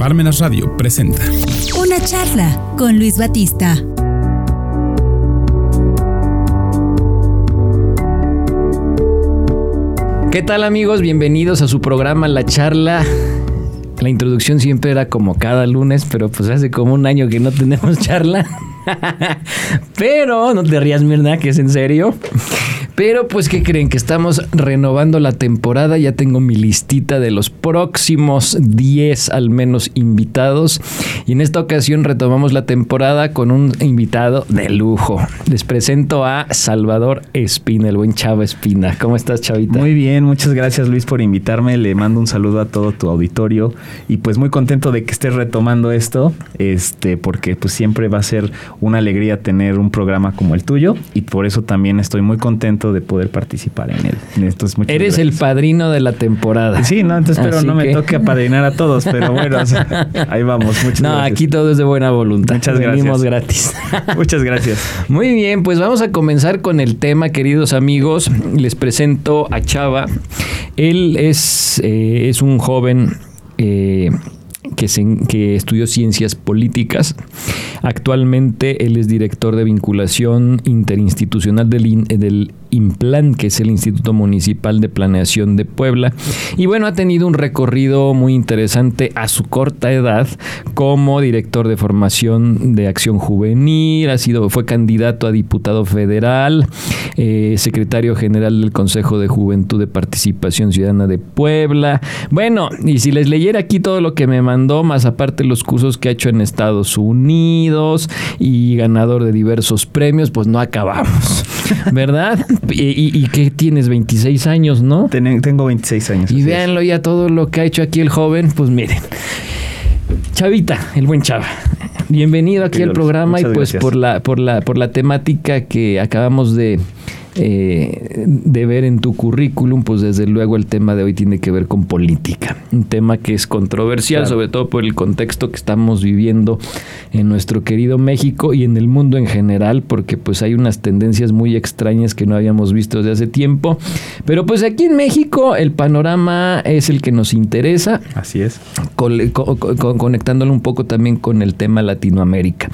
Parmenas Radio presenta Una charla con Luis Batista. ¿Qué tal amigos? Bienvenidos a su programa La Charla. La introducción siempre era como cada lunes, pero pues hace como un año que no tenemos charla. pero no te rías, Mirna, que es en serio. Pero pues, ¿qué creen? Que estamos renovando la temporada. Ya tengo mi listita de los próximos 10 al menos invitados. Y en esta ocasión retomamos la temporada con un invitado de lujo. Les presento a Salvador Espina, el buen Chava Espina. ¿Cómo estás, Chavita? Muy bien, muchas gracias Luis por invitarme. Le mando un saludo a todo tu auditorio. Y pues muy contento de que estés retomando esto. Este, porque pues siempre va a ser una alegría tener un programa como el tuyo. Y por eso también estoy muy contento de poder participar en él. Entonces, Eres el padrino de la temporada. Sí, no, entonces pero no me toque apadrinar a todos, pero bueno, ahí vamos. Muchas no, aquí todo es de buena voluntad. Muchas Venimos gratis. Muchas gracias. Muy bien, pues vamos a comenzar con el tema, queridos amigos. Les presento a Chava. Él es, eh, es un joven eh, que, que estudió ciencias políticas. Actualmente él es director de vinculación interinstitucional del, del IMPLAN, que es el Instituto Municipal de Planeación de Puebla. Y bueno, ha tenido un recorrido muy interesante a su corta edad como director de formación de acción juvenil, ha sido, fue candidato a diputado federal, eh, secretario general del Consejo de Juventud de Participación Ciudadana de Puebla. Bueno, y si les leyera aquí todo lo que me mandó, más aparte los cursos que ha hecho en Estados Unidos y ganador de diversos premios, pues no acabamos, ¿verdad? ¿Y, qué tienes? 26 años, ¿no? tengo 26 años. Y véanlo ya todo lo que ha hecho aquí el joven, pues miren. Chavita, el buen Chava. Bienvenido aquí al programa y pues por la, por la, por la temática que acabamos de, eh, de ver en tu currículum, pues desde luego el tema de hoy tiene que ver con política. Un tema que es controversial, sobre todo por el contexto que estamos viviendo en nuestro querido México y en el mundo en general, porque pues hay unas tendencias muy extrañas que no habíamos visto desde hace tiempo. Pero pues aquí en México el panorama es el que nos interesa. Así es. conectándolo un poco también con el tema Latinoamérica.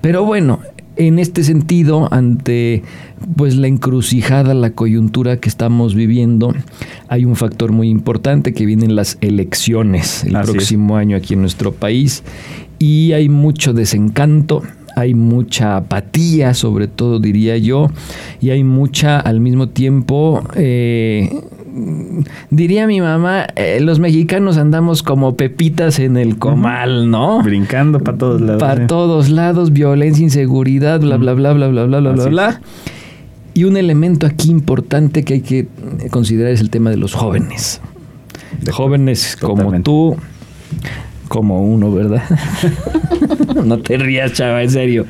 Pero bueno, en este sentido, ante pues la encrucijada, la coyuntura que estamos viviendo, hay un factor muy importante que vienen las elecciones el próximo año aquí en nuestro país. Y hay mucho desencanto, hay mucha apatía, sobre todo diría yo, y hay mucha al mismo tiempo eh, diría mi mamá, eh, los mexicanos andamos como pepitas en el comal, ¿no? Brincando para todos lados. Para todos lados, violencia, inseguridad, bla, bla, bla, bla, bla, bla, bla, bla, bla. Y un elemento aquí importante que hay que considerar es el tema de los jóvenes. De jóvenes como tú, como uno, ¿verdad? no te rías, chava, en serio.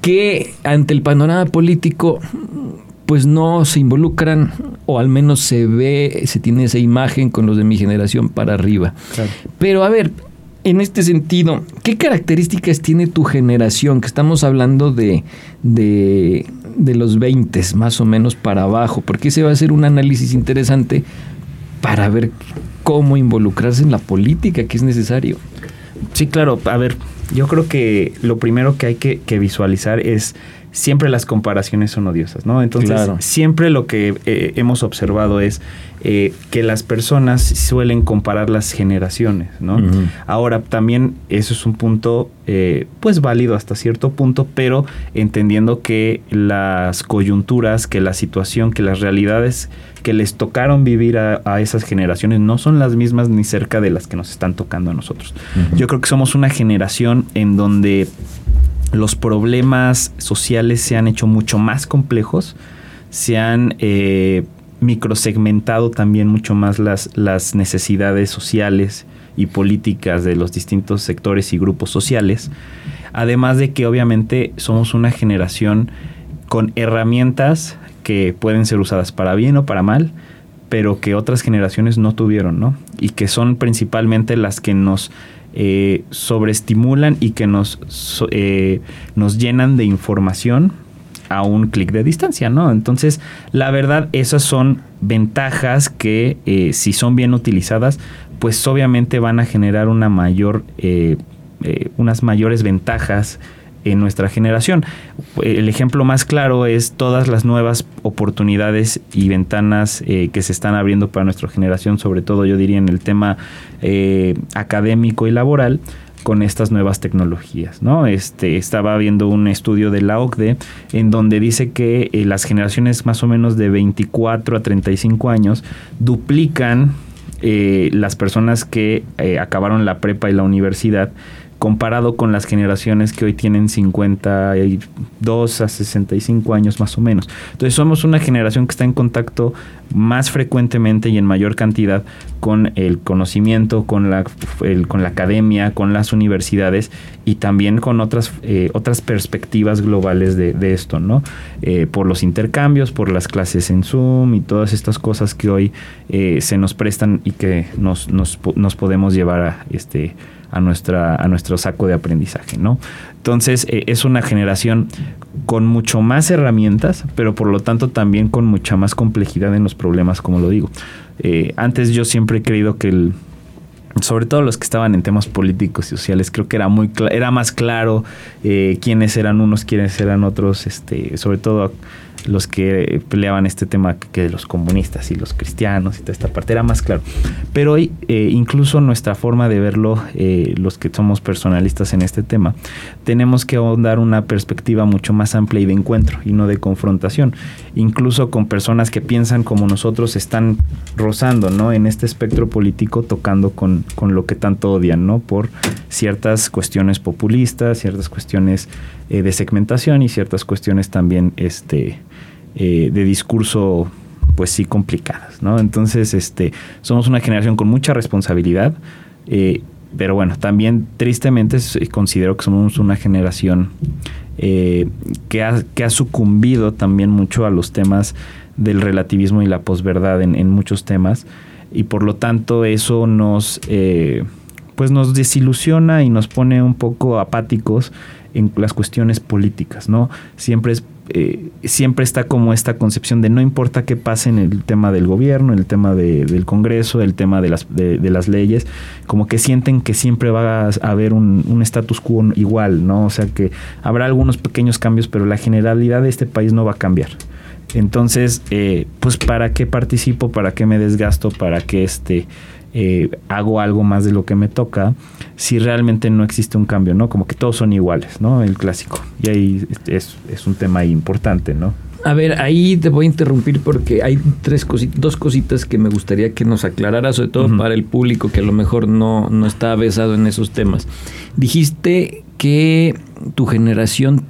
Que ante el panorama político pues no se involucran o al menos se ve, se tiene esa imagen con los de mi generación para arriba. Pero a ver, en este sentido, ¿qué características tiene tu generación? Que estamos hablando de, de, de los 20 más o menos para abajo, porque ese va a ser un análisis interesante para ver cómo involucrarse en la política que es necesario. Sí, claro, a ver, yo creo que lo primero que hay que, que visualizar es siempre las comparaciones son odiosas, ¿no? Entonces, siempre lo que eh, hemos observado es eh, que las personas suelen comparar las generaciones, ¿no? Ahora, también eso es un punto, eh, pues válido hasta cierto punto, pero entendiendo que las coyunturas, que la situación, que las realidades que les tocaron vivir a, esas generaciones no son las mismas ni cerca de las que nos están tocando a nosotros. Yo creo que somos una generación en donde los problemas sociales se han hecho mucho más complejos, se han eh, microsegmentado también mucho más las, las necesidades sociales y políticas de los distintos sectores y grupos sociales, además de que obviamente somos una generación con herramientas que pueden ser usadas para bien o para mal, pero que otras generaciones no tuvieron, ¿no? Y que son principalmente las que nos eh, sobreestimulan y que nos, eh, nos llenan de información a un clic de distancia, ¿no? Entonces, la verdad, esas son ventajas que, eh, si son bien utilizadas, pues obviamente van a generar una mayor, unas mayores ventajas en nuestra generación. El ejemplo más claro es todas las nuevas oportunidades y ventanas eh, que se están abriendo para nuestra generación, sobre todo yo diría en el tema académico y laboral con estas nuevas tecnologías, ¿no? Este, estaba viendo un estudio de la OCDE en donde dice que las generaciones más o menos de 24 a 35 años duplican eh, las personas que eh, acabaron la prepa y la universidad comparado con las generaciones que hoy tienen 52 a 65 años más o menos. Entonces somos una generación que está en contacto más frecuentemente y en mayor cantidad con el conocimiento, con la, con la academia, con las universidades y también con otras, eh, otras perspectivas globales de, esto, ¿no? Eh, por los intercambios, por las clases en Zoom y todas estas cosas que hoy eh, se nos prestan y que nos, nos, nos podemos llevar a este a, nuestra, a nuestro saco de aprendizaje, ¿no? Entonces eh, es una generación con mucho más herramientas, pero por lo tanto también con mucha más complejidad en los problemas, como lo digo. Eh, antes yo siempre he creído que el, sobre todo los que estaban en temas políticos y sociales, creo que era muy era más claro eh, quiénes eran unos, quiénes eran otros, este, sobre todo los que peleaban este tema que los comunistas y los cristianos y toda esta parte, era más claro. Pero hoy, eh, incluso nuestra forma de verlo, eh, los que somos personalistas en este tema, tenemos que dar una perspectiva mucho más amplia y de encuentro y no de confrontación. Incluso con personas que piensan como nosotros están rozando, ¿no? En este espectro político tocando con, con lo que tanto odian, ¿no? Por ciertas cuestiones populistas, ciertas cuestiones eh, de segmentación y ciertas cuestiones también este, eh, de discurso pues sí complicadas, ¿no? Entonces, este, somos una generación con mucha responsabilidad, eh, pero bueno, también tristemente considero que somos una generación que, ha, que ha sucumbido también mucho a los temas del relativismo y la posverdad en, en muchos temas, y por lo tanto eso nos, pues nos desilusiona y nos pone un poco apáticos en las cuestiones políticas, ¿no? Siempre es eh, siempre está como esta concepción de no importa qué pase en el tema del gobierno, en el tema del Congreso, el tema de las, de, las leyes, como que sienten que siempre va a haber un, status quo igual, ¿no? O sea que habrá algunos pequeños cambios, pero la generalidad de este país no va a cambiar. Entonces, eh, pues ¿para qué participo? ¿Para qué me desgasto? ¿Para qué este eh, hago algo más de lo que me toca, si realmente no existe un cambio, ¿no? Como que todos son iguales, ¿no? El clásico. Y ahí es, un tema importante, ¿no? A ver, ahí te voy a interrumpir porque hay tres cositas, dos cositas que me gustaría que nos aclarara, sobre todo para el público que a lo mejor no, no está besado en esos temas. Dijiste que tu generación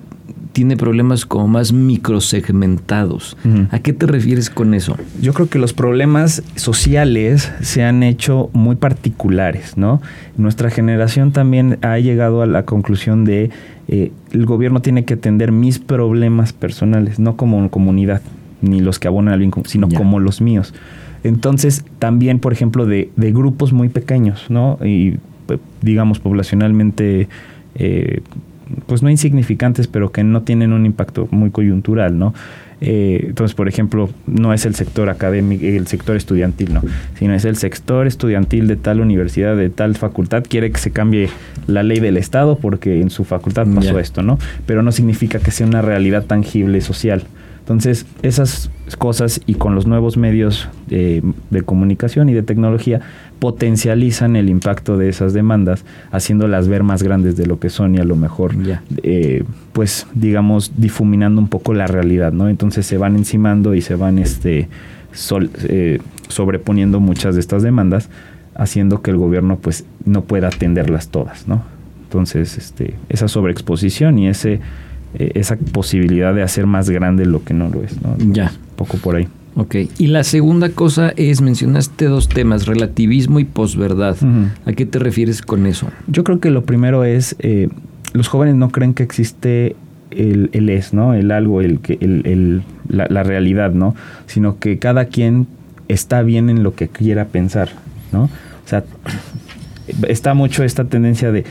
tiene problemas como más microsegmentados. ¿A qué te refieres con eso? Yo creo que los problemas sociales se han hecho muy particulares, ¿no? Nuestra generación también ha llegado a la conclusión de eh, el gobierno tiene que atender mis problemas personales, no como comunidad, ni los que abonan al bien sino como los míos. Entonces, también, por ejemplo, de, de grupos muy pequeños, ¿no? Y digamos, poblacionalmente eh, pues no insignificantes, pero que no tienen un impacto muy coyuntural, ¿no? Eh, entonces, por ejemplo, no es el sector académico, el sector estudiantil, no, sino es el sector estudiantil de tal universidad, de tal facultad, quiere que se cambie la ley del Estado porque en su facultad pasó esto, ¿no? Pero no significa que sea una realidad tangible social. Entonces, esas cosas y con los nuevos medios de, comunicación y de tecnología potencializan el impacto de esas demandas, haciéndolas ver más grandes de lo que son y a lo mejor, eh, pues, digamos, difuminando un poco la realidad, ¿no? Entonces se van encimando y se van este, eh, sobreponiendo muchas de estas demandas, haciendo que el gobierno, pues, no pueda atenderlas todas, ¿no? Entonces, este, esa sobreexposición y ese eh, esa posibilidad de hacer más grande lo que no lo es. ¿no? Ya. Poco por ahí. Ok. Y la segunda cosa es, mencionaste dos temas, relativismo y posverdad. ¿A qué te refieres con eso? Yo creo que lo primero es, eh, los jóvenes no creen que existe el, el, es, ¿no? El algo, el, el, el la, la, realidad, ¿no? Sino que cada quien está bien en lo que quiera pensar, ¿no? O sea, está mucho esta tendencia de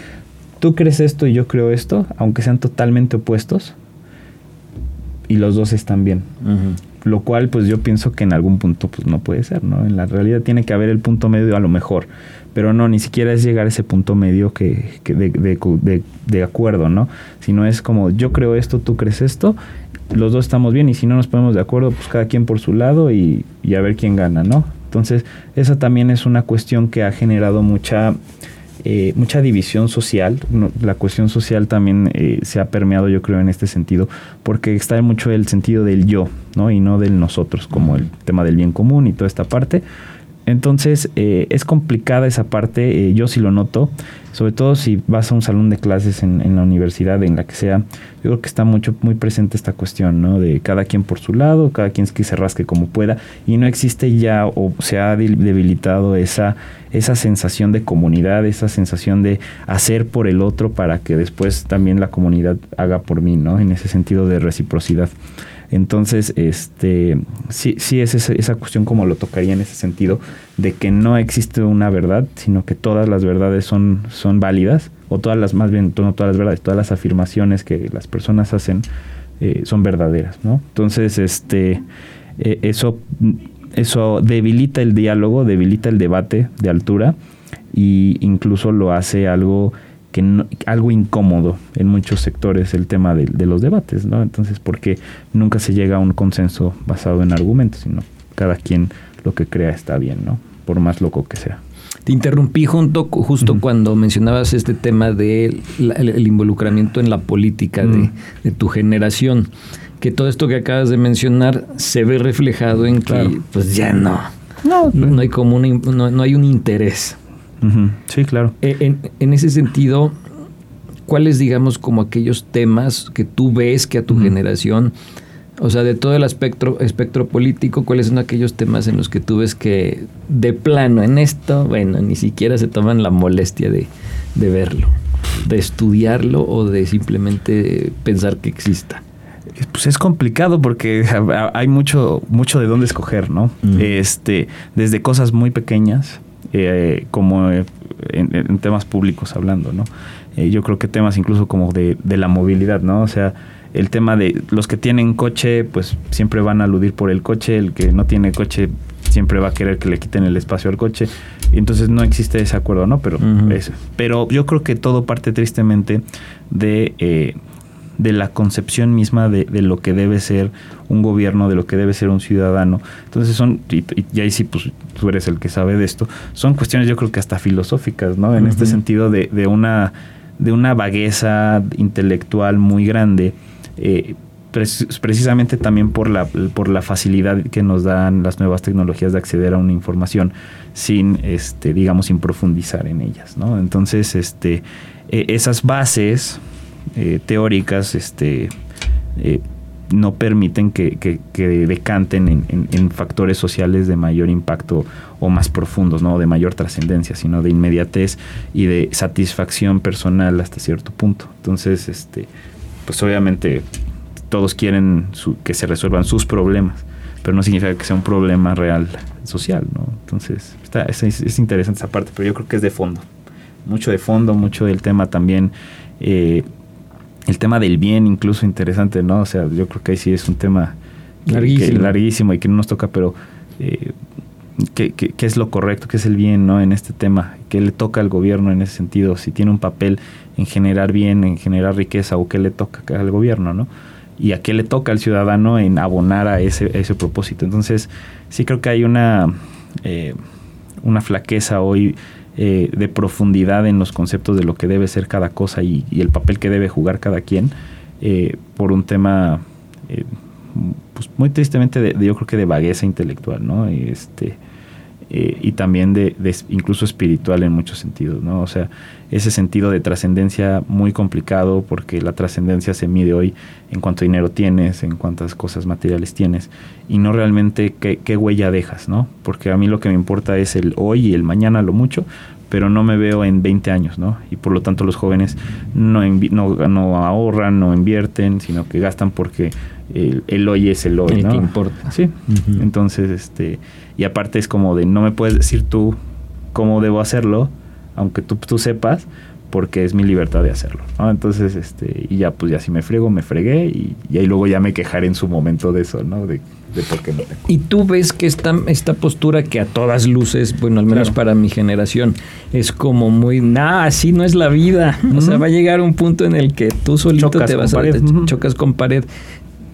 tú crees esto y yo creo esto, aunque sean totalmente opuestos, y los dos están bien. lo cual pues yo pienso que en algún punto pues no puede ser, ¿no? En la realidad tiene que haber el punto medio a lo mejor, pero no, ni siquiera es llegar a ese punto medio que, que de, de, de, acuerdo, ¿no? Sino es como yo creo esto, tú crees esto, los dos estamos bien y si no nos ponemos de acuerdo, pues cada quien por su lado y, y a ver quién gana, ¿no? Entonces, esa también es una cuestión que ha generado mucha eh, mucha división social. la cuestión social también eh, se ha permeado, yo creo, en este sentido, porque está mucho el sentido del yo, ¿no? Y no del nosotros, como el tema del bien común y toda esta parte. Entonces, eh, es complicada esa parte, yo sí lo noto, sobre todo si vas a un salón de clases en, la universidad, en la que sea, yo creo que está mucho, muy presente esta cuestión, ¿no? De cada quien por su lado, cada quien que se rasque como pueda, y no existe ya o se ha debilitado esa, esa sensación de comunidad, esa sensación de hacer por el otro para que después también la comunidad haga por mí, ¿no? En ese sentido de reciprocidad. Entonces, este, sí, sí es esa, cuestión como lo tocaría en ese sentido, de que no existe una verdad, sino que todas las verdades son, son válidas, o todas las, más bien, no todas las verdades, todas las afirmaciones que las personas hacen eh, son verdaderas, ¿no? Entonces, este, eh, eso, eso debilita el diálogo, debilita el debate de altura, y incluso lo hace algo que algo incómodo en muchos sectores el tema de, los debates, ¿no? Entonces, porque nunca se llega a un consenso basado en argumentos, sino cada quien lo que crea está bien, ¿no? Por más loco que sea. Te interrumpí junto, justo cuando mencionabas este tema del de el, involucramiento en la política de, tu generación. Que todo esto que acabas de mencionar se ve reflejado en que, pues ya no. No, no hay como no hay un interés. Sí, claro. Eh, en, ese sentido, ¿cuáles, digamos, como aquellos temas que tú ves que a tu generación, o sea, de todo el espectro, espectro político, cuáles son aquellos temas en los que tú ves que de plano en esto, bueno, ni siquiera se toman la molestia de, verlo, de estudiarlo o de simplemente pensar que exista? pues es complicado porque hay mucho mucho de dónde escoger, ¿no? Este, desde cosas muy pequeñas eh, como eh, en, temas públicos hablando, ¿no? Eh, yo creo que temas incluso como de, la movilidad, ¿no? O sea, el tema de los que tienen coche, pues siempre van a aludir por el coche, el que no tiene coche siempre va a querer que le quiten el espacio al coche. Entonces no existe ese acuerdo, ¿no? Pero, pero yo creo que todo parte tristemente de de la concepción misma de, lo que debe ser un gobierno, de lo que debe ser un ciudadano. Entonces son, y, ahí sí, pues tú eres el que sabe de esto, son cuestiones yo creo que hasta filosóficas, ¿no? En este sentido de, de, una, de una vagueza intelectual muy grande. Eh, precisamente también por la, por la facilidad que nos dan las nuevas tecnologías de acceder a una información sin, este, digamos, sin profundizar en ellas, ¿no? Entonces, este, e, esas bases eh, teóricas este, eh, no permiten que, que, decanten en, factores sociales de mayor impacto o más profundos, no de mayor trascendencia, sino de inmediatez y de satisfacción personal hasta cierto punto. Entonces, este, pues obviamente todos quieren que se resuelvan sus problemas, pero no significa que sea un problema real social, ¿no? Entonces, está, es, es, interesante esa parte, pero yo creo que es de fondo, mucho de fondo, mucho del tema también. Eh, el tema del bien incluso interesante, ¿no? O sea, yo creo que ahí sí es un tema larguísimo, larguísimo y que no nos toca, pero eh, ¿qué, qué, es lo correcto? ¿Qué es el bien, ¿no? En este tema, ¿qué le toca al gobierno en ese sentido? Si tiene un papel en generar bien, en generar riqueza, o qué le toca al gobierno, ¿no? Y a qué le toca al ciudadano en abonar a ese, ese propósito. Entonces, sí creo que hay una, eh, una flaqueza hoy eh, de profundidad en los conceptos de lo que debe ser cada cosa y, el papel que debe jugar cada quien eh, por un tema eh, pues muy tristemente de, yo creo que de vagueza intelectual no este y también de, incluso espiritual en muchos sentidos no o sea ese sentido de trascendencia muy complicado porque la trascendencia se mide hoy en cuánto dinero tienes en cuántas cosas materiales tienes y no realmente qué, huella dejas no porque a mí lo que me importa es el hoy y el mañana lo mucho pero no me veo en 20 años, ¿no? Y por lo tanto los jóvenes no, no, ahorran, no invierten, sino que gastan porque el, hoy es el hoy, ¿no? Que importa. Sí. Entonces, este, y aparte es como de no me puedes decir tú cómo debo hacerlo, aunque tú, tú sepas, porque es mi libertad de hacerlo. Entonces, este, y ya pues ya si me frego, me fregué y, y, ahí luego ya me quejaré en su momento de eso, ¿no? De, de por qué no tengo. Y tú ves que esta, esta postura que a todas luces, bueno, al menos para mi generación, es como muy, nah, así no es la vida. O sea, va a llegar un punto en el que tú solito te vas a te chocas con pared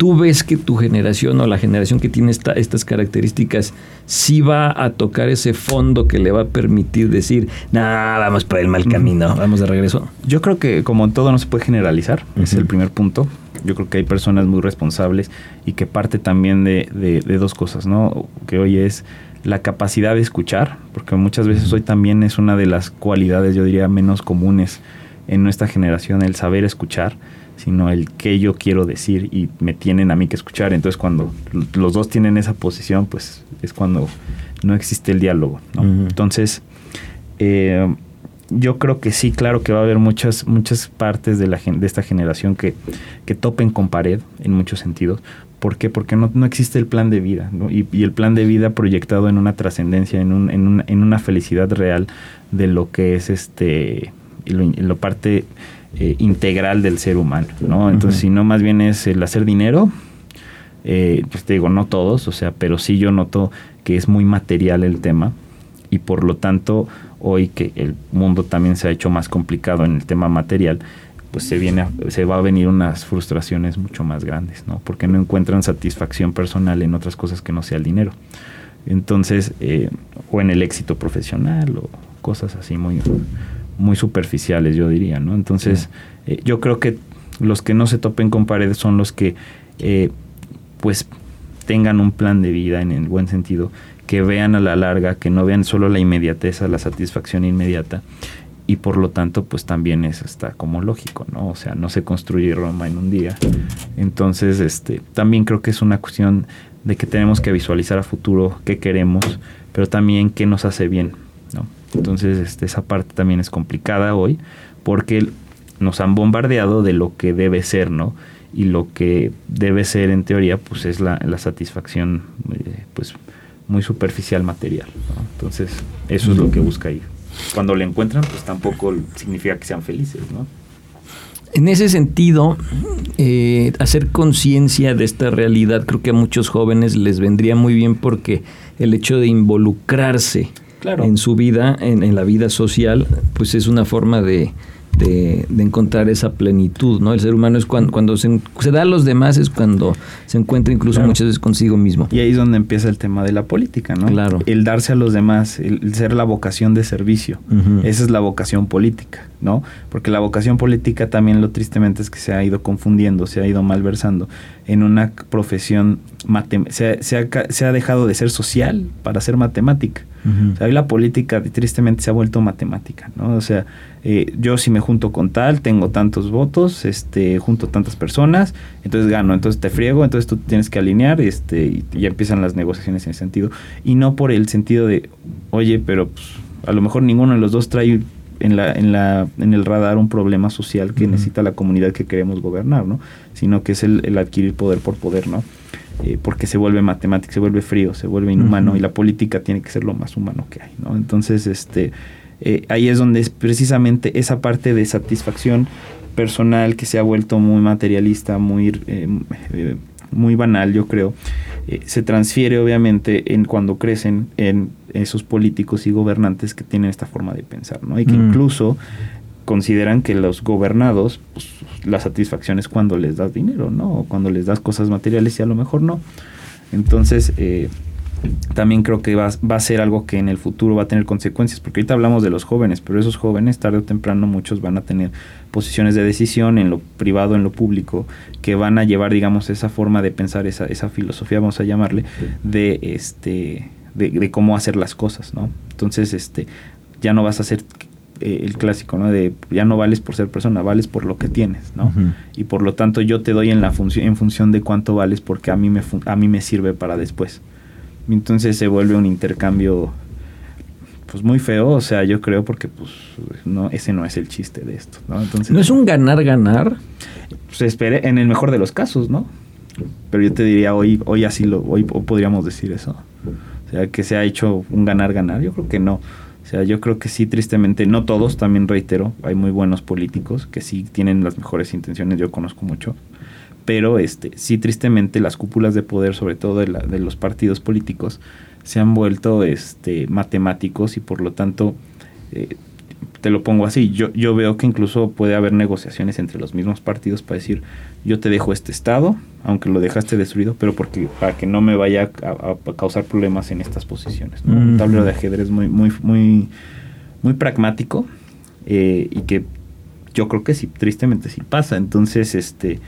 tú ves que tu generación o la generación que tiene estas características sí va a tocar ese fondo que le va a permitir decir, nada, vamos por el mal camino, vamos de regreso? Yo creo que como en todo no se puede generalizar, es el primer punto. Yo creo que hay personas muy responsables y que parte también de, de dos cosas, ¿no? Que hoy es la capacidad de escuchar, porque muchas veces hoy también es una de las cualidades, yo diría, menos comunes en nuestra generación, el saber escuchar sino el que yo quiero decir y me tienen a mí que escuchar. Entonces cuando los dos tienen esa posición, pues es cuando no existe el diálogo. Entonces, eh, yo creo que sí, claro que va a haber muchas, muchas partes de, la, de esta generación que, que topen con pared en muchos sentidos. ¿Por qué? Porque no, no existe el plan de vida y, el plan de vida proyectado en una trascendencia, en, un, en, en, una felicidad real de lo que es este, lo, lo parte eh, integral del ser humano, ¿no? Entonces, si no más bien es el hacer dinero, eh, pues te digo, no todos, o sea, pero sí yo noto que es muy material el tema y por lo tanto hoy que el mundo también se ha hecho más complicado en el tema material, pues se viene se va a venir unas frustraciones mucho más grandes, ¿no? Porque no encuentran satisfacción personal en otras cosas que no sea el dinero. Entonces, eh, o en el éxito profesional o cosas así muy muy superficiales, yo diría, ¿no? Entonces, eh, yo creo que los que no se topen con paredes son los que, eh, pues, tengan un plan de vida en el buen sentido, que vean a la larga, que no vean solo la inmediatez, la satisfacción inmediata, y por lo tanto, pues también eso está como lógico, ¿no? O sea, no se construye Roma en un día. Entonces, este, también creo que es una cuestión de que tenemos que visualizar a futuro qué queremos, pero también qué nos hace bien. Entonces, este, esa parte también es complicada hoy porque nos han bombardeado de lo que debe ser, ¿no? Y lo que debe ser en teoría, pues es la, satisfacción, eh, pues muy superficial material. Entonces, eso es lo que busca ahí. Cuando le encuentran, pues tampoco significa que sean felices, ¿no? En ese sentido, eh, hacer conciencia de esta realidad creo que a muchos jóvenes les vendría muy bien porque el hecho de involucrarse en su vida, en, en, la vida social, pues es una forma de, de, encontrar esa plenitud, ¿no? El ser humano es cuando, cuando se, da a los demás, es cuando se encuentra incluso muchas veces consigo mismo. Y ahí es donde empieza el tema de la política, ¿no? Claro. El darse a los demás, el ser la vocación de servicio. Esa es la vocación política, ¿no? Porque la vocación política también lo tristemente es que se ha ido confundiendo, se ha ido malversando en una profesión, se, se, ha, se ha dejado de ser social para ser matemática. o sea, la política tristemente se ha vuelto matemática, ¿no? O sea, eh, yo si me junto con tal, tengo tantos votos, este, junto tantas personas, entonces gano, entonces te friego, entonces tú tienes que alinear, este, y ya empiezan las negociaciones en ese sentido. Y no por el sentido de, oye, pero pues, a lo mejor ninguno de los dos trae en, la, en, la, en el radar un problema social que necesita la comunidad que queremos gobernar, ¿no? Sino que es el, adquirir poder por poder, ¿no? Eh, porque se vuelve matemático, se vuelve frío, se vuelve inhumano y la política tiene que ser lo más humano que hay, ¿no? Entonces, este eh, ahí es donde es precisamente esa parte de satisfacción personal que se ha vuelto muy materialista, muy, eh, eh, muy banal, yo creo, se transfiere obviamente en cuando crecen en esos políticos y gobernantes que tienen esta forma de pensar, ¿no? Y que mm. incluso consideran que los gobernados, pues, la satisfacción es cuando les das dinero, ¿no? O cuando les das cosas materiales y a lo mejor no. Entonces, también creo que va, va, a ser algo que en el futuro va a tener consecuencias, porque ahorita hablamos de los jóvenes, pero esos jóvenes tarde o temprano muchos van a tener posiciones de decisión en lo privado, en lo público, que van a llevar, digamos, esa forma de pensar, esa, esa filosofía, vamos a llamarle, de este de, cómo hacer las cosas, ¿no? Entonces, este, ya no vas a ser eh, el clásico, ¿no? De ya no vales por ser persona, vales por lo que tienes, ¿no? Y por lo tanto yo te doy en la función en función de cuánto vales porque a mí me a mí me sirve para después. Entonces se vuelve un intercambio pues muy feo, o sea, yo creo porque pues no ese no es el chiste de esto, ¿no? Entonces No es un ganar ganar. Se espere en el mejor de los casos, ¿no? Pero yo te diría hoy hoy así lo hoy podríamos decir eso. O sea, que se ha hecho un ganar ganar, yo creo que no, sea, yo creo que sí, tristemente, no todos, también reitero, hay muy buenos políticos que sí tienen las mejores intenciones, yo conozco mucho, pero este, sí, tristemente, las cúpulas de poder, sobre todo de, los partidos políticos, se han vuelto este, matemáticos y por lo tanto, eh, te lo pongo así, yo, yo veo que incluso puede haber negociaciones entre los mismos partidos para decir, yo te dejo este estado, aunque lo dejaste destruido, pero porque para que no me vaya a, causar problemas en estas posiciones. Un tablero de ajedrez muy, muy, muy, muy pragmático eh, y que yo creo que sí, tristemente sí pasa. Entonces, este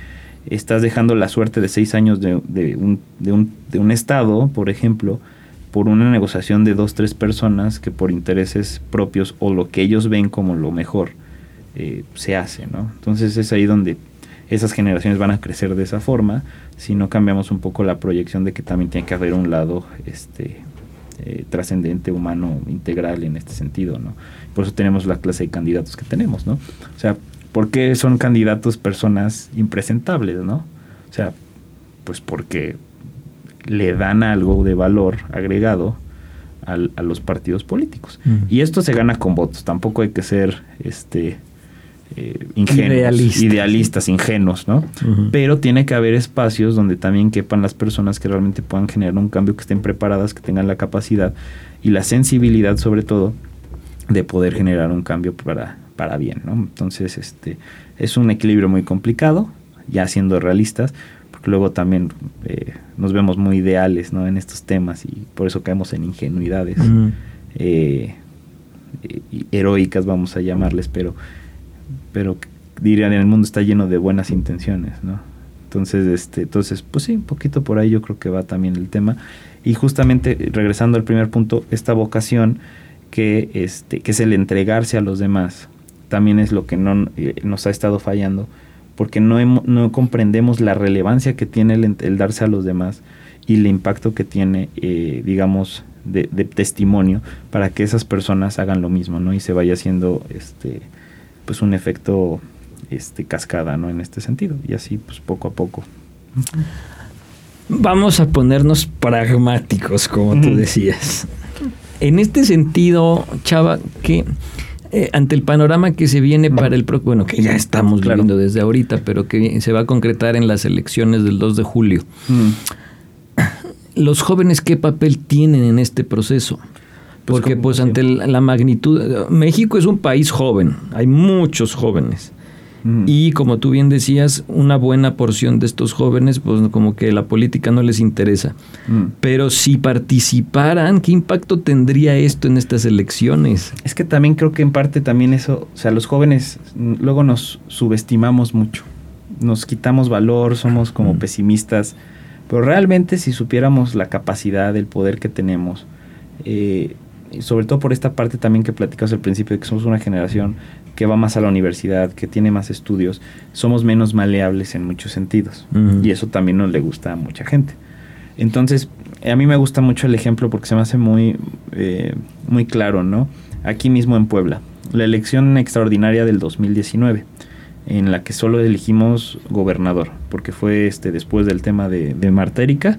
estás dejando la suerte de seis años de, de, un, de, un, de un estado, por ejemplo, por una negociación de dos, tres personas que por intereses propios o lo que ellos ven como lo mejor eh, se hace, ¿no? Entonces es ahí donde esas generaciones van a crecer de esa forma si no cambiamos un poco la proyección de que también tiene que haber un lado este eh, trascendente, humano, integral en este sentido, ¿no? Por eso tenemos la clase de candidatos que tenemos, ¿no? O sea, ¿por qué son candidatos personas impresentables, ¿no? O sea, pues porque le dan algo de valor agregado a los partidos políticos. Y esto se gana con votos, tampoco hay que ser este eh, ingenuos, idealistas, ingenuos, ¿no? Pero tiene que haber espacios donde también quepan las personas que realmente puedan generar un cambio, que estén preparadas, que tengan la capacidad y la sensibilidad sobre todo de poder generar un cambio para, para bien, ¿no? Entonces, este es un equilibrio muy complicado, ya siendo realistas, luego también eh, nos vemos muy ideales ¿no? en estos temas y por eso caemos en ingenuidades eh, heroicas, vamos a llamarles, pero, pero dirían, en el mundo está lleno de buenas intenciones, ¿no? Entonces, este, entonces, pues sí, un poquito por ahí yo creo que va también el tema. Y justamente, regresando al primer punto, esta vocación que, este, que es el entregarse a los demás, también es lo que no, eh, nos ha estado fallando porque no, no comprendemos la relevancia que tiene el, darse a los demás y el impacto que tiene, eh, digamos, de, testimonio para que esas personas hagan lo mismo, ¿no? Y se vaya haciendo, este, pues, un efecto, este, cascada, ¿no? En este sentido. Y así, pues, poco a poco. Vamos a ponernos pragmáticos, como tú decías. En este sentido, Chava, que eh, ante el panorama que se viene para el bueno, que ya estamos viendo desde ahorita, pero que se va a concretar en las elecciones del 2 de julio. Mm. Los jóvenes, ¿qué papel tienen en este proceso? Pues Porque pues ante la magnitud, México es un país joven, hay muchos jóvenes. Mm. Y como tú bien decías, una buena porción de estos jóvenes, pues como que la política no les interesa. Mm. Pero si participaran, ¿qué impacto tendría esto en estas elecciones? Es que también creo que en parte también eso, o sea, los jóvenes luego nos subestimamos mucho, nos quitamos valor, somos como mm. pesimistas, pero realmente si supiéramos la capacidad, el poder que tenemos, eh, sobre todo por esta parte también que platicas al principio de que somos una generación que va más a la universidad, que tiene más estudios, somos menos maleables en muchos sentidos. Y eso también no le gusta a mucha gente. Entonces, a mí me gusta mucho el ejemplo porque se me hace muy, eh, muy claro, ¿no? Aquí mismo en Puebla, la elección extraordinaria del 2019, en la que solo elegimos gobernador, porque fue este después del tema de, de Marta Erika,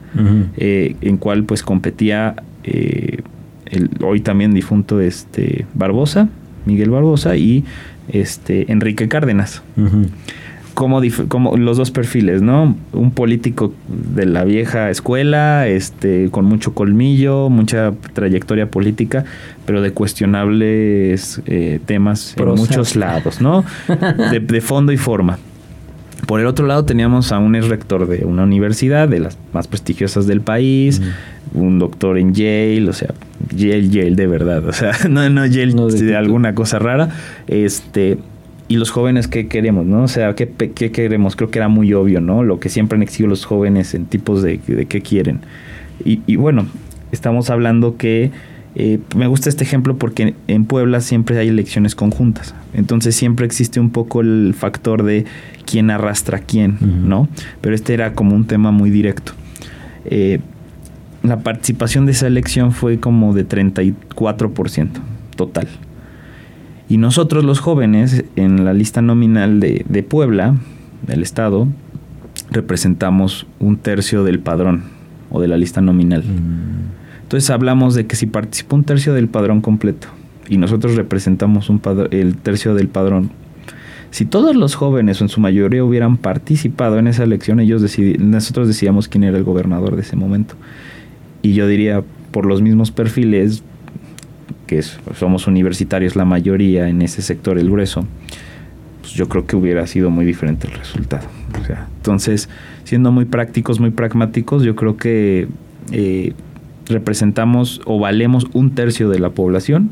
eh, en cual pues competía eh, el hoy también difunto este Barbosa, Miguel Barbosa y este Enrique Cárdenas. como, como, los dos perfiles, ¿no? Un político de la vieja escuela, este, con mucho colmillo, mucha trayectoria política, pero de cuestionables eh, temas en muchos lados, ¿no? de, fondo y forma. Por el otro lado teníamos a un ex rector de una universidad, de las más prestigiosas del país, un doctor en Yale, o sea, Yale, Yale de verdad, o sea, no, no Yale de, alguna cosa rara, este, y los jóvenes qué queremos, ¿no? O sea, ¿qué, ¿qué, queremos? Creo que era muy obvio, ¿no? Lo que siempre han exigido los jóvenes en tipos de, de qué quieren. Y, y, bueno, estamos hablando que eh, me gusta este ejemplo porque en Puebla siempre hay elecciones conjuntas. Entonces siempre existe un poco el factor de quién arrastra a quién, ¿no? Pero este era como un tema muy directo. Eh, la participación de esa elección fue como de 34% total. Y nosotros los jóvenes en la lista nominal de, Puebla, del Estado, representamos un tercio del padrón o de la lista nominal. Mm. Entonces hablamos de que si participó un tercio del padrón completo y nosotros representamos un el tercio del padrón, si todos los jóvenes o en su mayoría hubieran participado en esa elección, ellos nosotros decíamos quién era el gobernador de ese momento. Y yo diría, por los mismos perfiles, que somos universitarios la mayoría en ese sector, el grueso, pues yo creo que hubiera sido muy diferente el resultado. entonces, siendo muy prácticos, muy pragmáticos, yo creo que eh, representamos o valemos un tercio de la población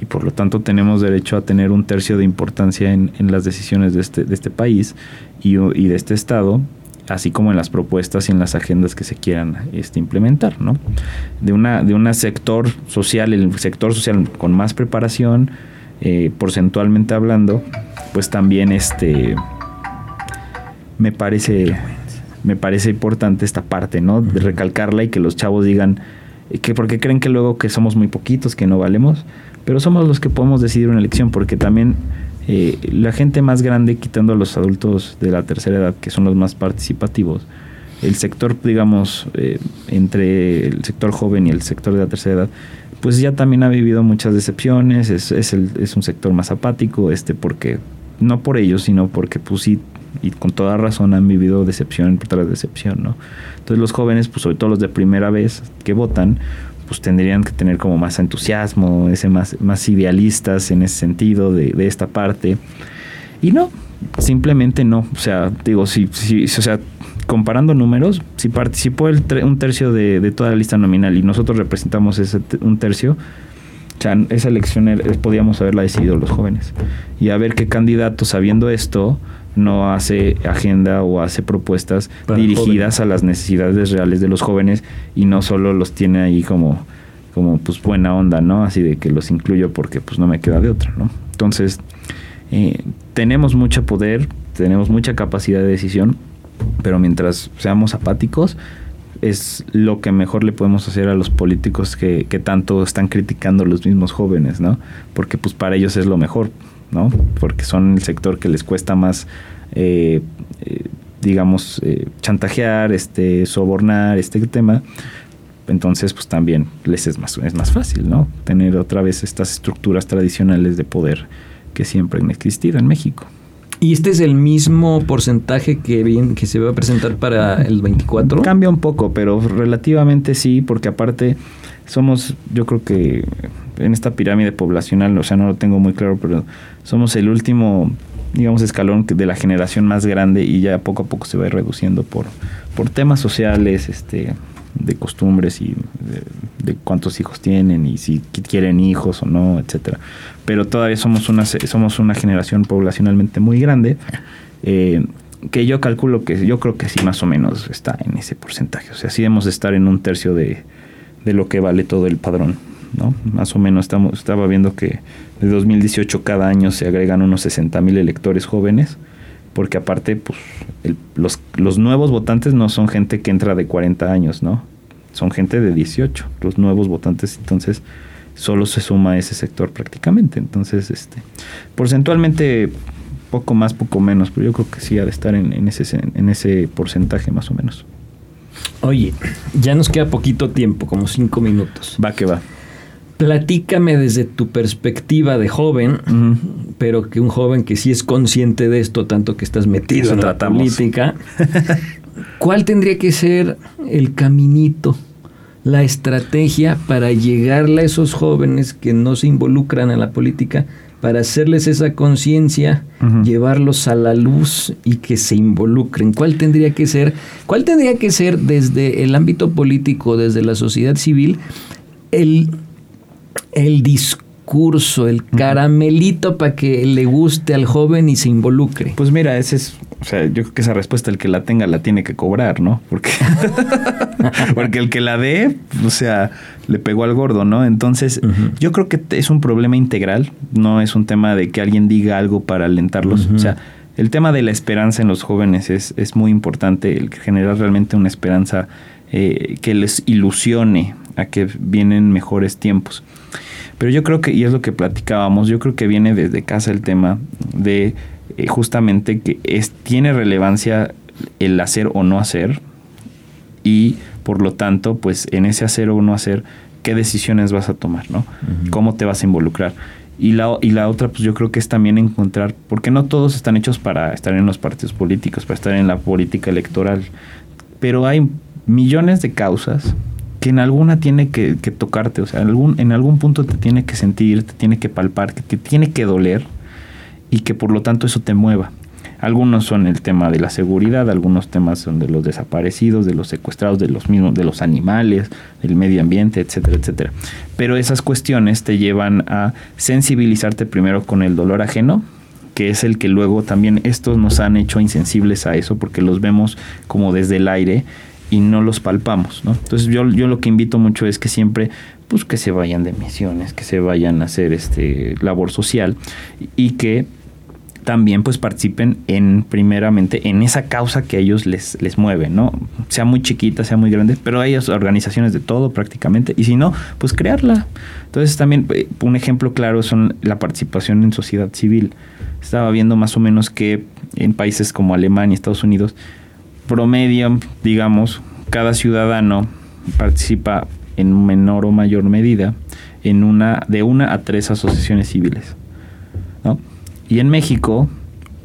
y por lo tanto tenemos derecho a tener un tercio de importancia en, las decisiones de este, de este país y, de este Estado, así como en las propuestas y en las agendas que se quieran este, implementar, ¿no? De una, de un sector social, el sector social con más preparación, eh, porcentualmente hablando, pues también este me parece me parece importante esta parte, ¿no? De recalcarla y que los chavos digan que porque creen que luego que somos muy poquitos, que no valemos, pero somos los que podemos decidir una elección, porque también eh, la gente más grande, quitando a los adultos de la tercera edad, que son los más participativos, el sector, digamos, eh, entre el sector joven y el sector de la tercera edad, pues ya también ha vivido muchas decepciones, es, es, el, es un sector más apático, este, porque, no por ellos, sino porque pues y con toda razón han vivido decepción tras decepción, ¿no? Entonces los jóvenes, pues sobre todo los de primera vez que votan, pues tendrían que tener como más entusiasmo, ese más, más idealistas en ese sentido de, esta parte. Y no, simplemente no. O sea, digo, si, si, o sea, comparando números, si participó el un tercio de, toda la lista nominal y nosotros representamos ese un tercio, esa elección podíamos haberla decidido los jóvenes. Y a ver qué candidato, sabiendo esto, no hace agenda o hace propuestas dirigidas a las necesidades reales de los jóvenes y no solo los tiene ahí como como pues buena onda, ¿no? Así de que los incluyo porque pues no me queda de otra, ¿no? Entonces, eh, tenemos mucho poder, tenemos mucha capacidad de decisión, pero mientras seamos apáticos, es lo que mejor le podemos hacer a los políticos que, que tanto están criticando los mismos jóvenes, ¿no? Porque pues para ellos es lo mejor, ¿no? Porque son el sector que les cuesta más, eh, eh, digamos, eh, chantajear, este, sobornar, este tema. Entonces, pues también les es más, es más fácil, ¿no? Tener otra vez estas estructuras tradicionales de poder que siempre han existido en México. ¿Y este es el mismo porcentaje que, bien, que se va a presentar para el 24? Cambia un poco, pero relativamente sí, porque aparte somos, yo creo que en esta pirámide poblacional, o sea, no lo tengo muy claro, pero somos el último, digamos, escalón de la generación más grande y ya poco a poco se va a ir reduciendo por, por temas sociales, este de costumbres y de, cuántos hijos tienen y si quieren hijos o no, etcétera. Pero todavía somos una somos una generación poblacionalmente muy grande eh, que yo calculo que yo creo que sí más o menos está en ese porcentaje. O sea, sí debemos estar en un tercio de, de lo que vale todo el padrón. ¿No? Más o menos estamos, estaba viendo que de 2018 cada año se agregan unos 60 mil electores jóvenes, porque aparte, pues, los, los nuevos votantes no son gente que entra de 40 años, ¿no? Son gente de 18, los nuevos votantes, entonces solo se suma ese sector prácticamente. Entonces, este, porcentualmente poco más, poco menos, pero yo creo que sí ha de estar en, en, ese, en ese porcentaje más o menos. Oye, ya nos queda poquito tiempo, como cinco minutos. Va que va. Platícame desde tu perspectiva de joven, pero que un joven que sí es consciente de esto, tanto que estás metido en la política. ¿Cuál tendría que ser el caminito, la estrategia para llegarle a esos jóvenes que no se involucran en la política, para hacerles esa conciencia, llevarlos a la luz y que se involucren? ¿Cuál tendría que ser? ¿Cuál tendría que ser desde el ámbito político, desde la sociedad civil, el el discurso, el caramelito para que le guste al joven y se involucre? Pues mira, ese es, o sea, yo creo que esa respuesta el que la tenga la tiene que cobrar, ¿no? Porque, porque el que la dé, o sea, le pegó al gordo, ¿no? Entonces, yo creo que es un problema integral, no es un tema de que alguien diga algo para alentarlos, o sea, el tema de la esperanza en los jóvenes es, es muy importante, el generar realmente una esperanza eh, que les ilusione a que vienen mejores tiempos. Pero yo creo que, y es lo que platicábamos, yo creo que viene desde casa el tema de eh, justamente que es, tiene relevancia el hacer o no hacer y por lo tanto, pues en ese hacer o no hacer, qué decisiones vas a tomar, ¿no? Cómo te vas a involucrar. Y la, y la otra, pues yo creo que es también encontrar, porque no todos están hechos para estar en los partidos políticos, para estar en la política electoral, pero hay millones de causas que en alguna tiene que, tocarte, o sea, algún, en algún punto te tiene que sentir, te tiene que palpar, que te tiene que doler y que por lo tanto eso te mueva. Algunos son el tema de la seguridad, algunos temas son de los desaparecidos, de los secuestrados, de los mismos, de los animales, del medio ambiente, etcétera, etcétera. Pero esas cuestiones te llevan a sensibilizarte primero con el dolor ajeno, que es el que luego también estos nos han hecho insensibles a eso porque los vemos como desde el aire y no los palpamos, ¿no? Entonces yo, yo lo que invito mucho es que siempre pues que se vayan de misiones, que se vayan a hacer este labor social y que también pues participen en primeramente en esa causa que a ellos les, les mueve, ¿no? Sea muy chiquita, sea muy grande, pero hay organizaciones de todo prácticamente y si no, pues crearla. Entonces también eh, un ejemplo claro son la participación en sociedad civil. Estaba viendo más o menos que en países como Alemania, Estados Unidos, promedio, digamos, cada ciudadano participa en menor o mayor medida en una de una a tres asociaciones civiles. ¿no? Y en México,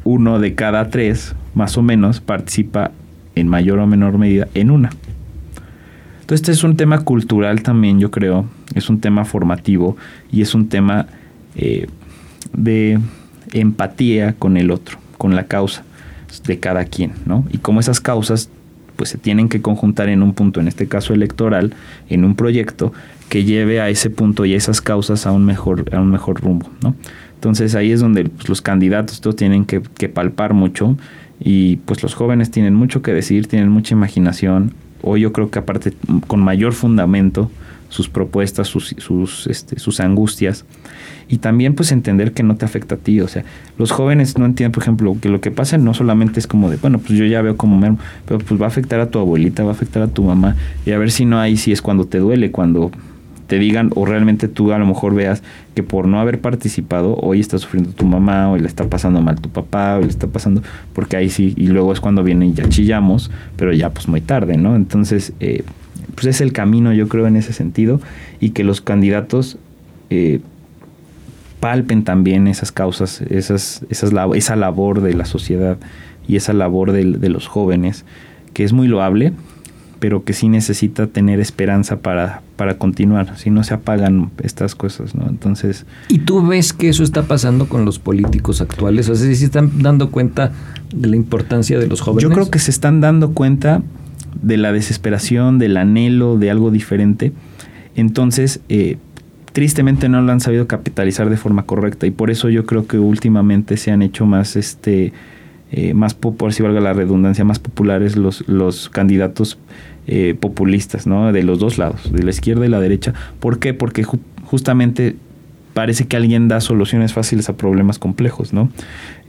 uno de cada tres, más o menos, participa en mayor o menor medida en una. Entonces, este es un tema cultural también, yo creo. Es un tema formativo y es un tema eh, de empatía con el otro, con la causa de cada quien, ¿no? Y como esas causas pues se tienen que conjuntar en un punto, en este caso electoral, en un proyecto que lleve a ese punto y a esas causas a un mejor, a un mejor rumbo, ¿no? Entonces ahí es donde pues, los candidatos todos tienen que, palpar mucho y pues los jóvenes tienen mucho que decir, tienen mucha imaginación. Hoy yo creo que aparte con mayor fundamento sus propuestas, sus, sus, este, sus angustias y también pues entender que no te afecta a ti. O sea, los jóvenes no entienden, por ejemplo, que lo que pasa no solamente es como de, bueno, pues yo ya veo como mermo, pero pues va a afectar a tu abuelita, va a afectar a tu mamá y a ver si no hay, si es cuando te duele, cuando te digan o realmente tú a lo mejor veas que por no haber participado hoy está sufriendo tu mamá o le está pasando mal tu papá o le está pasando porque ahí sí y luego es cuando viene y ya chillamos pero ya pues muy tarde no entonces eh, pues es el camino yo creo en ese sentido y que los candidatos eh, palpen también esas causas esas, esas esa labor de la sociedad y esa labor de los jóvenes que es muy loable pero que sí necesita tener esperanza para, para continuar, si no se apagan estas cosas, ¿no? Entonces... ¿Y tú ves que eso está pasando con los políticos actuales? O sea, si están dando cuenta de la importancia de los jóvenes. Yo creo que se están dando cuenta de la desesperación, del anhelo de algo diferente. Entonces, eh, tristemente no lo han sabido capitalizar de forma correcta y por eso yo creo que últimamente se han hecho más, este, eh, más por si valga la redundancia, más populares los, los candidatos eh, populistas, ¿no? De los dos lados, de la izquierda y la derecha. ¿Por qué? Porque justamente parece que alguien da soluciones fáciles a problemas complejos, ¿no?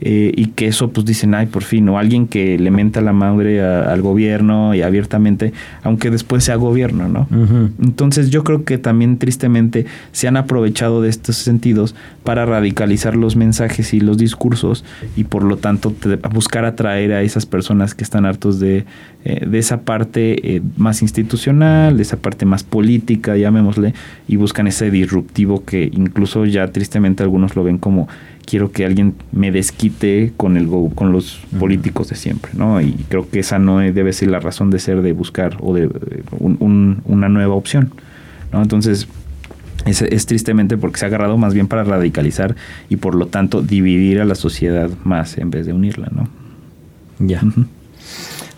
Eh, y que eso pues dicen, ay, por fin, o alguien que le menta la madre al gobierno y abiertamente, aunque después sea gobierno, ¿no? Entonces yo creo que también tristemente se han aprovechado de estos sentidos para radicalizar los mensajes y los discursos y por lo tanto buscar atraer a esas personas que están hartos de, eh, de esa parte eh, más institucional, de esa parte más política, llamémosle, y buscan ese disruptivo que incluso ya tristemente algunos lo ven como quiero que alguien me desquite con el con los políticos de siempre, ¿no? Y creo que esa no debe ser la razón de ser de buscar o de una nueva opción, ¿no? Entonces es, es, tristemente porque se ha agarrado más bien para radicalizar y por lo tanto dividir a la sociedad más en vez de unirla, ¿no? Ya.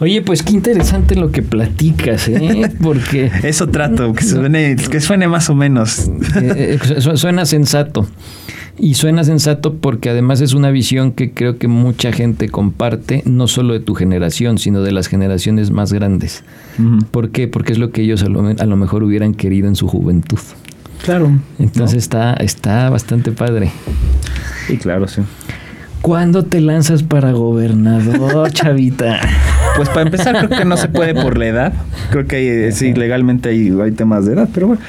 Oye, pues qué interesante lo que platicas, ¿eh? Porque... Eso trato, que suene, que suene más o menos. Eh, eh, suena sensato. Y suena sensato porque además es una visión que creo que mucha gente comparte, no solo de tu generación, sino de las generaciones más grandes. ¿Por qué? Porque es lo que ellos a lo, a lo, mejor hubieran querido en su juventud. Claro. Entonces está, está bastante padre. Y claro, sí. ¿Cuándo te lanzas para gobernador, chavita? Pues para empezar creo que no se puede por la edad. Creo que eh, sí, legalmente hay, hay, temas de edad, pero bueno,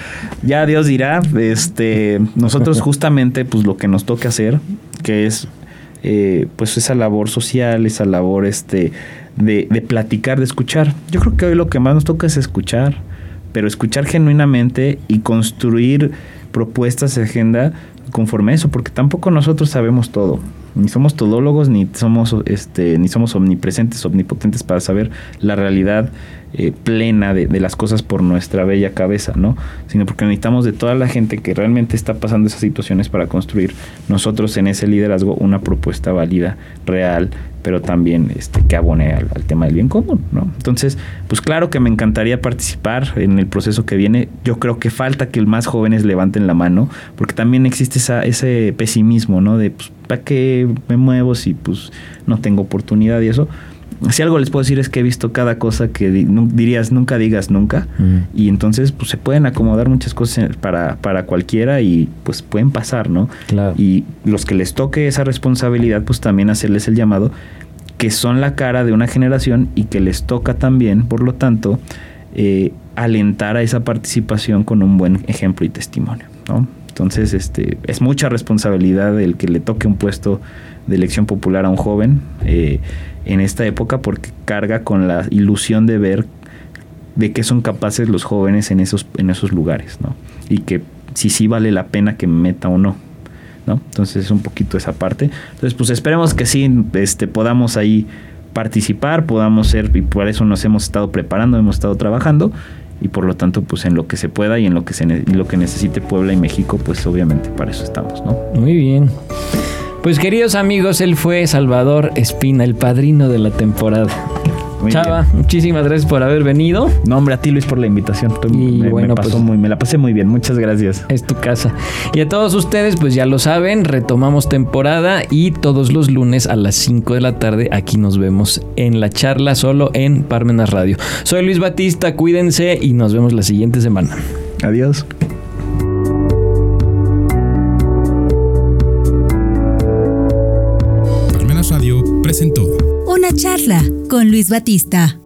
ya Dios dirá. Este, nosotros justamente pues lo que nos toca hacer, que es eh, pues esa labor social, esa labor este de, de platicar, de escuchar. Yo creo que hoy lo que más nos toca es escuchar, pero escuchar genuinamente y construir propuestas de agenda conforme a eso, porque tampoco nosotros sabemos todo. Ni somos todólogos, ni somos, este, ni somos omnipresentes, omnipotentes para saber la realidad eh, plena de, las cosas por nuestra bella cabeza, ¿no? Sino porque necesitamos de toda la gente que realmente está pasando esas situaciones para construir nosotros en ese liderazgo una propuesta válida, real, pero también este, que abone al, tema del bien común, ¿no? Entonces, pues claro que me encantaría participar en el proceso que viene. Yo creo que falta que más jóvenes levanten la mano, porque también existe esa, ese pesimismo, ¿no? De, pues, ¿para qué me muevo si, pues, no tengo oportunidad y eso? Si algo les puedo decir es que he visto cada cosa que dirías nunca digas nunca y entonces pues se pueden acomodar muchas cosas para, para cualquiera y pues pueden pasar, ¿no? Y los que les toque esa responsabilidad pues también hacerles el llamado que son la cara de una generación y que les toca también, por lo tanto, eh, alentar a esa participación con un buen ejemplo y testimonio, ¿no? Entonces, este, es mucha responsabilidad el que le toque un puesto de elección popular a un joven. Eh, en esta época porque carga con la ilusión de ver de qué son capaces los jóvenes en esos, en esos lugares, ¿no? Y que si sí vale la pena que me meta o no, ¿no? Entonces es un poquito esa parte. Entonces, pues esperemos que sí este, podamos ahí participar, podamos ser, y por eso nos hemos estado preparando, hemos estado trabajando, y por lo tanto, pues en lo que se pueda y en lo que, se, lo que necesite Puebla y México, pues obviamente para eso estamos, ¿no? Muy bien. Pues queridos amigos, él fue Salvador Espina, el padrino de la temporada. Chava, muchísimas gracias por haber venido. No, hombre, a ti Luis por la invitación. y bueno, pues, muy, me la pasé muy bien. Muchas gracias. Es tu casa. Y a todos ustedes, pues ya lo saben, retomamos temporada y todos los lunes a las 5 de la tarde aquí nos vemos en la charla solo en Parmenas Radio. Soy Luis Batista, cuídense y nos vemos la siguiente semana. Adiós. Una charla con Luis Batista.